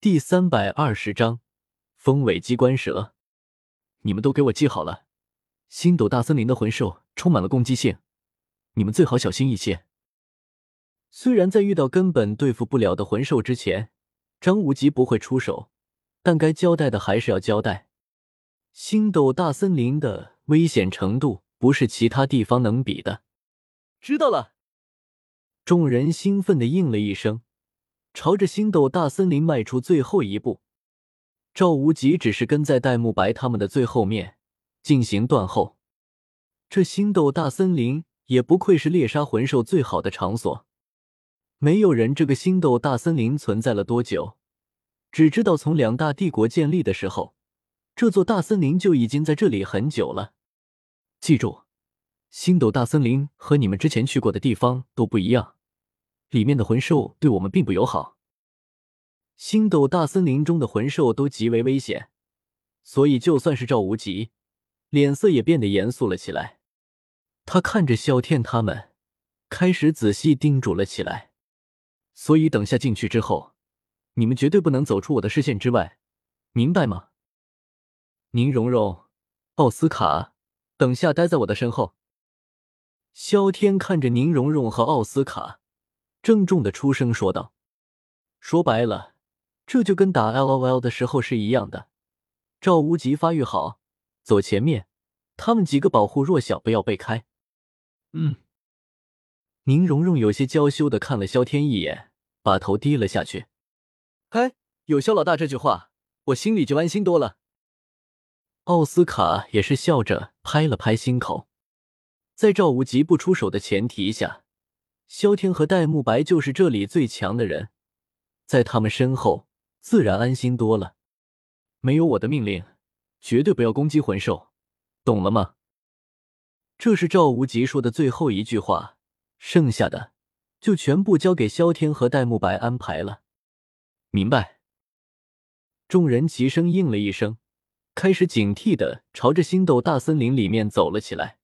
第三百二十章风尾机关蛇。你们都给我记好了，星斗大森林的魂兽充满了攻击性，你们最好小心一些。虽然在遇到根本对付不了的魂兽之前，张无极不会出手，但该交代的还是要交代。星斗大森林的危险程度不是其他地方能比的。知道了。众人兴奋的应了一声，朝着星斗大森林迈出最后一步。赵无极只是跟在戴沐白他们的最后面进行断后。这星斗大森林也不愧是猎杀魂兽最好的场所。没有人这个星斗大森林存在了多久，只知道从两大帝国建立的时候，这座大森林就已经在这里很久了。记住，星斗大森林和你们之前去过的地方都不一样，里面的魂兽对我们并不友好。星斗大森林中的魂兽都极为危险，所以就算是赵无极，脸色也变得严肃了起来。他看着萧天他们，开始仔细叮嘱了起来。所以，等下进去之后，你们绝对不能走出我的视线之外，明白吗？宁荣荣、奥斯卡，等下待在我的身后。萧天看着宁荣荣和奥斯卡，郑重的出声说道：“说白了，这就跟打 LOL 的时候是一样的。赵无极发育好，走前面，他们几个保护弱小，不要被开。”嗯。宁荣荣有些娇羞的看了萧天一眼。把头低了下去。哎，有萧老大这句话，我心里就安心多了。奥斯卡也是笑着拍了拍心口。在赵无极不出手的前提下，萧天和戴沐白就是这里最强的人，在他们身后自然安心多了。没有我的命令，绝对不要攻击魂兽，懂了吗？这是赵无极说的最后一句话，剩下的。就全部交给萧天和戴沐白安排了。明白。众人齐声应了一声，开始警惕的朝着星斗大森林里面走了起来。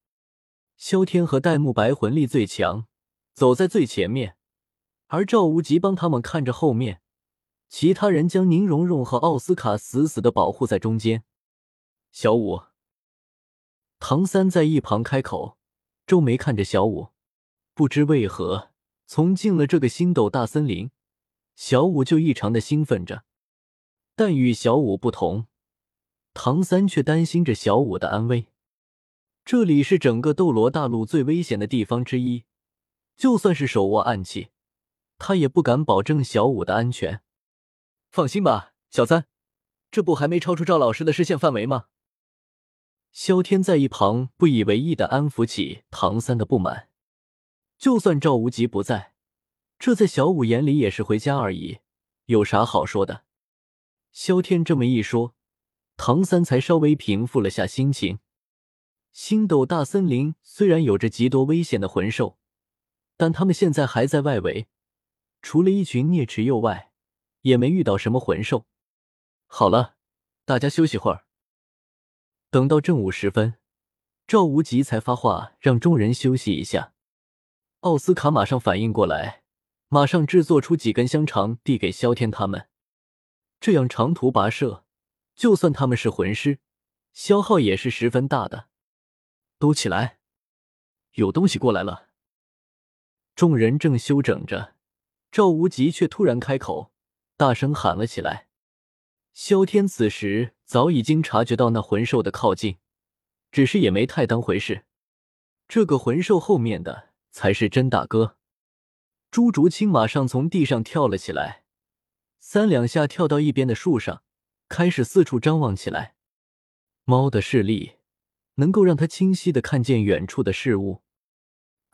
萧天和戴沐白魂力最强，走在最前面，而赵无极帮他们看着后面，其他人将宁荣荣和奥斯卡死死的保护在中间。小五，唐三在一旁开口，皱眉看着小五，不知为何。从进了这个星斗大森林，小五就异常的兴奋着。但与小五不同，唐三却担心着小五的安危。这里是整个斗罗大陆最危险的地方之一，就算是手握暗器，他也不敢保证小五的安全。放心吧，小三，这不还没超出赵老师的视线范围吗？萧天在一旁不以为意的安抚起唐三的不满。就算赵无极不在，这在小五眼里也是回家而已，有啥好说的？萧天这么一说，唐三才稍微平复了下心情。星斗大森林虽然有着极多危险的魂兽，但他们现在还在外围，除了一群啮齿鼬外，也没遇到什么魂兽。好了，大家休息会儿。等到正午时分，赵无极才发话让众人休息一下。奥斯卡马上反应过来，马上制作出几根香肠递给萧天他们。这样长途跋涉，就算他们是魂师，消耗也是十分大的。都起来，有东西过来了。众人正休整着，赵无极却突然开口，大声喊了起来。萧天此时早已经察觉到那魂兽的靠近，只是也没太当回事。这个魂兽后面的。才是真大哥！朱竹清马上从地上跳了起来，三两下跳到一边的树上，开始四处张望起来。猫的视力能够让他清晰的看见远处的事物，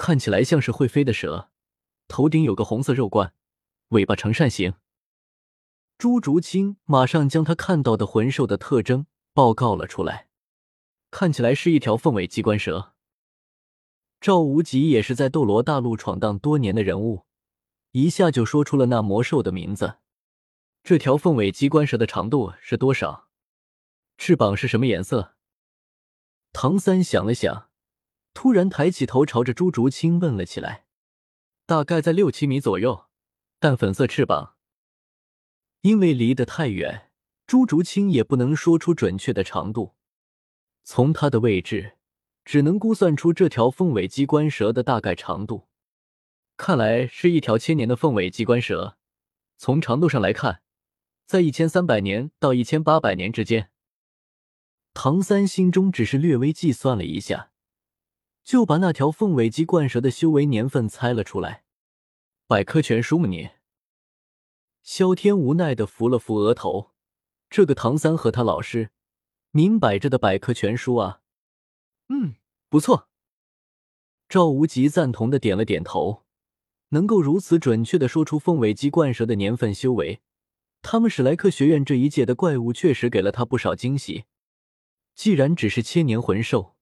看起来像是会飞的蛇，头顶有个红色肉冠，尾巴呈扇形。朱竹清马上将他看到的魂兽的特征报告了出来，看起来是一条凤尾机关蛇。赵无极也是在斗罗大陆闯荡多年的人物，一下就说出了那魔兽的名字。这条凤尾机关蛇的长度是多少？翅膀是什么颜色？唐三想了想，突然抬起头，朝着朱竹清问了起来：“大概在六七米左右，淡粉色翅膀。”因为离得太远，朱竹清也不能说出准确的长度。从他的位置，只能估算出这条凤尾机关蛇的大概长度。看来是一条千年的凤尾机关蛇。从长度上来看，在一千三百年到一千八百年之间。唐三心中只是略微计算了一下，就把那条凤尾鸡冠蛇的修为年份猜了出来。百科全书吗？你？萧天无奈的扶了扶额头，这个唐三和他老师，明摆着的百科全书啊。嗯，不错。赵无极赞同的点了点头，能够如此准确的说出凤尾鸡冠蛇的年份修为，他们史莱克学院这一届的怪物确实给了他不少惊喜。既然只是千年魂兽，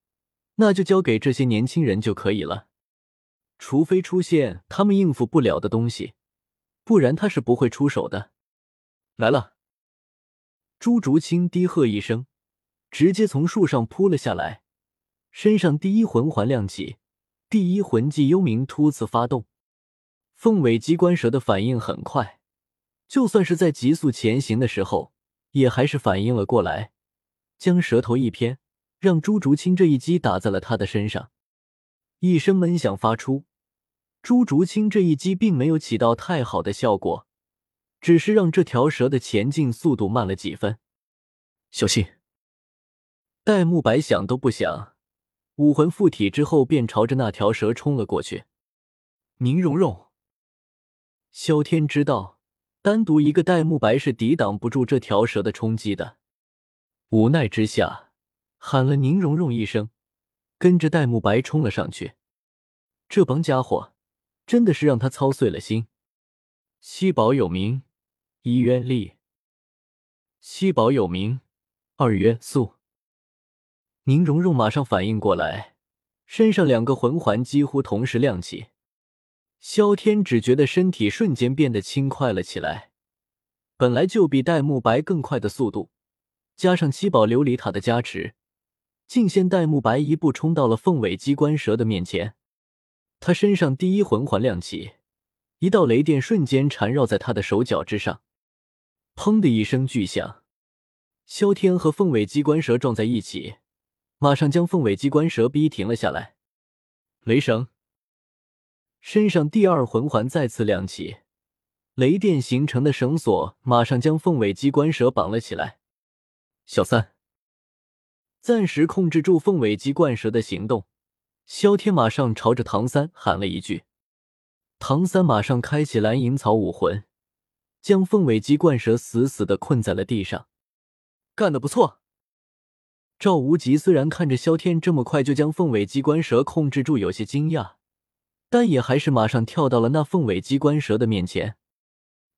那就交给这些年轻人就可以了。除非出现他们应付不了的东西，不然他是不会出手的。来了！朱竹清低喝一声，直接从树上扑了下来，身上第一魂环亮起，第一魂技幽冥突刺发动。凤尾机关蛇的反应很快，就算是在急速前行的时候，也还是反应了过来。将舌头一偏，让朱竹清这一击打在了他的身上，一声闷响发出。朱竹清这一击并没有起到太好的效果，只是让这条蛇的前进速度慢了几分。小心！戴沐白想都不想，武魂附体之后便朝着那条蛇冲了过去。宁荣荣，萧天知道，单独一个戴沐白是抵挡不住这条蛇的冲击的。无奈之下，喊了宁荣荣一声，跟着戴沐白冲了上去。这帮家伙真的是让他操碎了心。七宝有名，一曰力；七宝有名，二曰速。宁荣荣马上反应过来，身上两个魂环几乎同时亮起。萧天只觉得身体瞬间变得轻快了起来，本来就比戴沐白更快的速度。加上七宝琉璃塔的加持，竟现戴沐白一步冲到了凤尾机关蛇的面前。他身上第一魂环亮起，一道雷电瞬间缠绕在他的手脚之上。砰的一声巨响，萧天和凤尾机关蛇撞在一起，马上将凤尾机关蛇逼停了下来。雷绳身上第二魂环再次亮起，雷电形成的绳索马上将凤尾机关蛇绑了起来。小三，暂时控制住凤尾鸡冠蛇的行动。萧天马上朝着唐三喊了一句，唐三马上开启蓝银草武魂，将凤尾鸡冠蛇死死的困在了地上。干得不错！赵无极虽然看着萧天这么快就将凤尾鸡冠蛇控制住，有些惊讶，但也还是马上跳到了那凤尾鸡冠蛇的面前。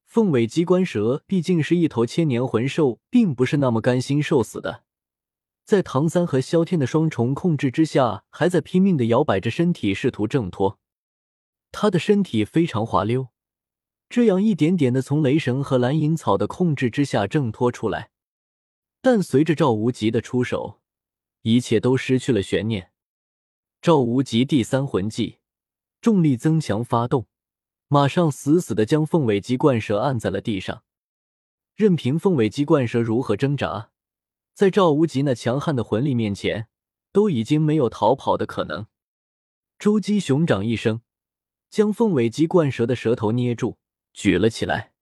凤尾鸡冠蛇毕竟是一头千年魂兽，并不是那么甘心受死的。在唐三和萧天的双重控制之下，还在拼命的摇摆着身体，试图挣脱。他的身体非常滑溜，这样一点点的从雷神和蓝银草的控制之下挣脱出来。但随着赵无极的出手，一切都失去了悬念。赵无极第三魂技，重力增强发动。马上死死的将凤尾鸡冠蛇按在了地上，任凭凤尾鸡冠蛇如何挣扎，在赵无极那强悍的魂力面前，都已经没有逃跑的可能。周姬熊掌一声，将凤尾鸡冠蛇的舌头捏住，举了起来，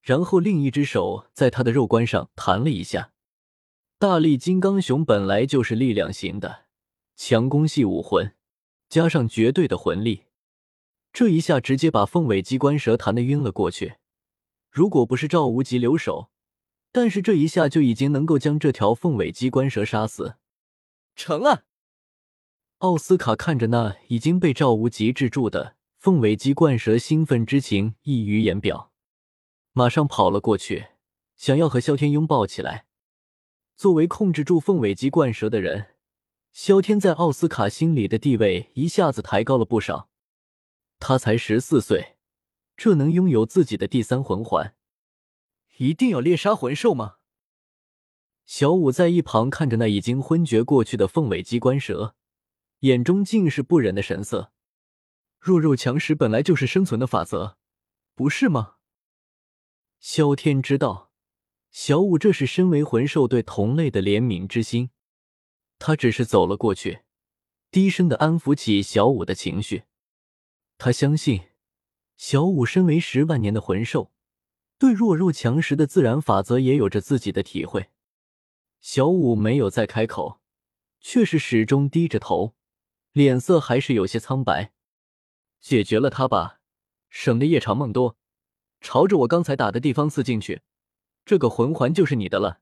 然后另一只手在他的肉冠上弹了一下。大力金刚熊本来就是力量型的，强攻系武魂，加上绝对的魂力。这一下直接把凤尾鸡冠蛇弹得晕了过去。如果不是赵无极留手，但是这一下就已经能够将这条凤尾鸡冠蛇杀死。成了。奥斯卡看着那已经被赵无极制住的凤尾鸡冠蛇，兴奋之情溢于言表，马上跑了过去，想要和萧天拥抱起来。作为控制住凤尾鸡冠蛇的人，萧天在奥斯卡心里的地位一下子抬高了不少。他才十四岁，这能拥有自己的第三魂环，一定要猎杀魂兽吗？小五在一旁看着那已经昏厥过去的凤尾机关蛇，眼中尽是不忍的神色。弱肉强食本来就是生存的法则，不是吗？萧天知道，小五这是身为魂兽对同类的怜悯之心，他只是走了过去，低声的安抚起小五的情绪。他相信，小五身为十万年的魂兽，对弱肉强食的自然法则也有着自己的体会。小五没有再开口，却是始终低着头，脸色还是有些苍白。解决了他吧，省得夜长梦多。朝着我刚才打的地方刺进去，这个魂环就是你的了。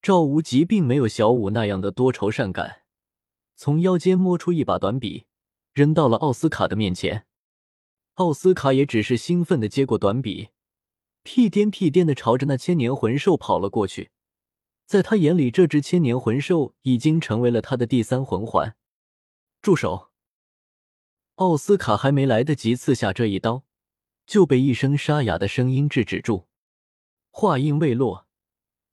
赵无极并没有小五那样的多愁善感，从腰间摸出一把短笔，扔到了奥斯卡的面前。奥斯卡也只是兴奋的接过短笔，屁颠屁颠的朝着那千年魂兽跑了过去。在他眼里，这只千年魂兽已经成为了他的第三魂环。住手！奥斯卡还没来得及刺下这一刀。就被一声沙哑的声音制止住，话音未落，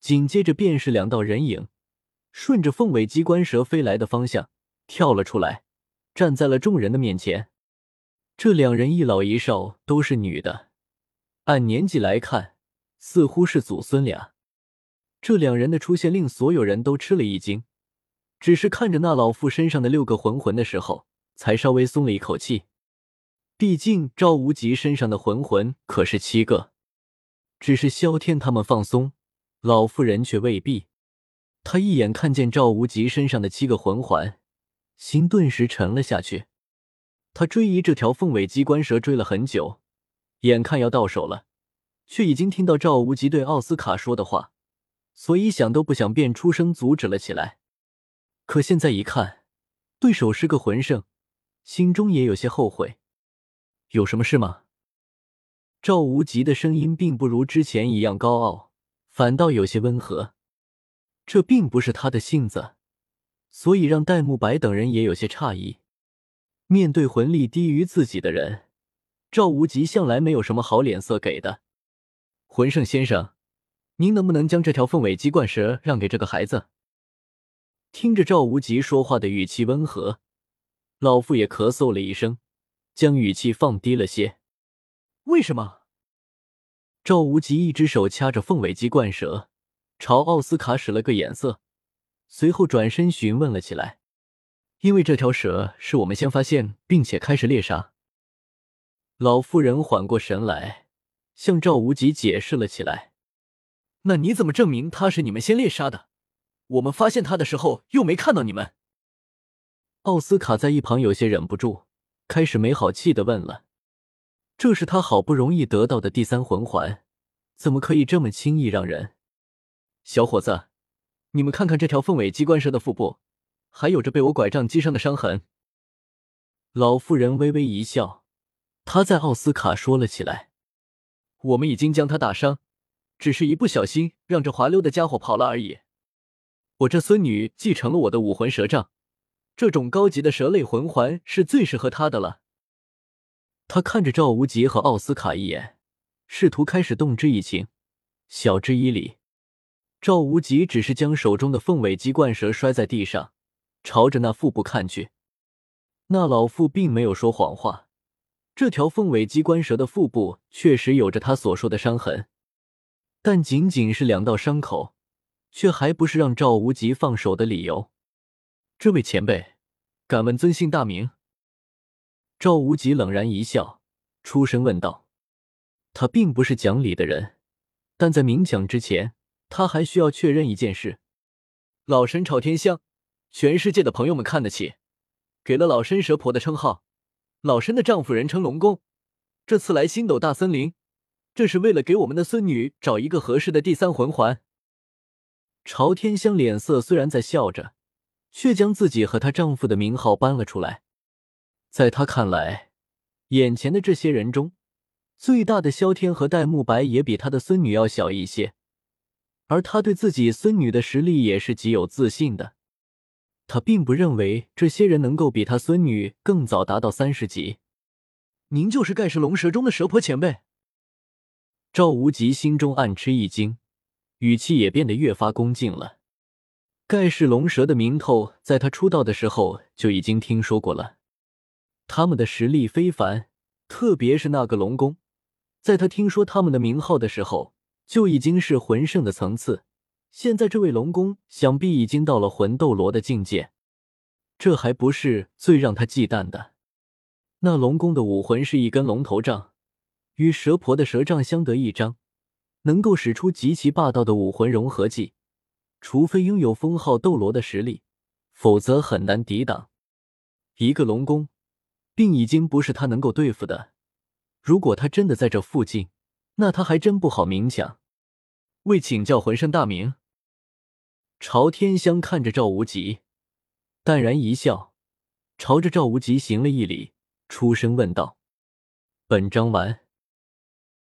紧接着便是两道人影，顺着凤尾机关蛇飞来的方向跳了出来，站在了众人的面前。这两人一老一少，都是女的，按年纪来看，似乎是祖孙俩。这两人的出现令所有人都吃了一惊，只是看着那老妇身上的六个魂魂的时候，才稍微松了一口气。毕竟赵无极身上的魂魂可是七个，只是萧天他们放松，老妇人却未必。他一眼看见赵无极身上的七个魂环，心顿时沉了下去。他追忆这条凤尾机关蛇追了很久，眼看要到手了，却已经听到赵无极对奥斯卡说的话，所以想都不想便出声阻止了起来。可现在一看，对手是个魂圣，心中也有些后悔。有什么事吗？赵无极的声音并不如之前一样高傲，反倒有些温和。这并不是他的性子，所以让戴沐白等人也有些诧异。面对魂力低于自己的人，赵无极向来没有什么好脸色给的。魂圣先生，您能不能将这条凤尾鸡冠蛇让给这个孩子？听着赵无极说话的语气温和，老妇也咳嗽了一声。将语气放低了些。为什么？赵无极一只手掐着凤尾鸡冠蛇，朝奥斯卡使了个眼色，随后转身询问了起来：“因为这条蛇是我们先发现，并且开始猎杀。”老妇人缓过神来，向赵无极解释了起来：“那你怎么证明他是你们先猎杀的？我们发现他的时候又没看到你们。”奥斯卡在一旁有些忍不住。开始没好气的问了：“这是他好不容易得到的第三魂环，怎么可以这么轻易让人？”小伙子，你们看看这条凤尾鸡冠蛇的腹部，还有着被我拐杖击伤的伤痕。老妇人微微一笑，他在奥斯卡说了起来：“我们已经将他打伤，只是一不小心让这滑溜的家伙跑了而已。我这孙女继承了我的武魂蛇杖。”这种高级的蛇类魂环是最适合他的了。他看着赵无极和奥斯卡一眼，试图开始动之以情，晓之以理。赵无极只是将手中的凤尾鸡冠蛇摔在地上，朝着那腹部看去。那老妇并没有说谎话，这条凤尾鸡冠蛇的腹部确实有着他所说的伤痕，但仅仅是两道伤口，却还不是让赵无极放手的理由。这位前辈，敢问尊姓大名？赵无极冷然一笑，出声问道：“他并不是讲理的人，但在明讲之前，他还需要确认一件事。老身朝天香，全世界的朋友们看得起，给了老身蛇婆的称号。老身的丈夫人称龙宫，这次来星斗大森林，这是为了给我们的孙女找一个合适的第三魂环。”朝天香脸色虽然在笑着。却将自己和她丈夫的名号搬了出来。在她看来，眼前的这些人中，最大的萧天和戴沐白也比他的孙女要小一些，而他对自己孙女的实力也是极有自信的。他并不认为这些人能够比他孙女更早达到三十级。您就是盖世龙蛇中的蛇婆前辈？赵无极心中暗吃一惊，语气也变得越发恭敬了。盖世龙蛇的名头，在他出道的时候就已经听说过了。他们的实力非凡，特别是那个龙宫，在他听说他们的名号的时候，就已经是魂圣的层次。现在这位龙宫想必已经到了魂斗罗的境界。这还不是最让他忌惮的。那龙宫的武魂是一根龙头杖，与蛇婆的蛇杖相得益彰，能够使出极其霸道的武魂融合技。除非拥有封号斗罗的实力，否则很难抵挡。一个龙宫，并已经不是他能够对付的。如果他真的在这附近，那他还真不好明讲。为请教魂圣大名。朝天香看着赵无极，淡然一笑，朝着赵无极行了一礼，出声问道：“本章完。”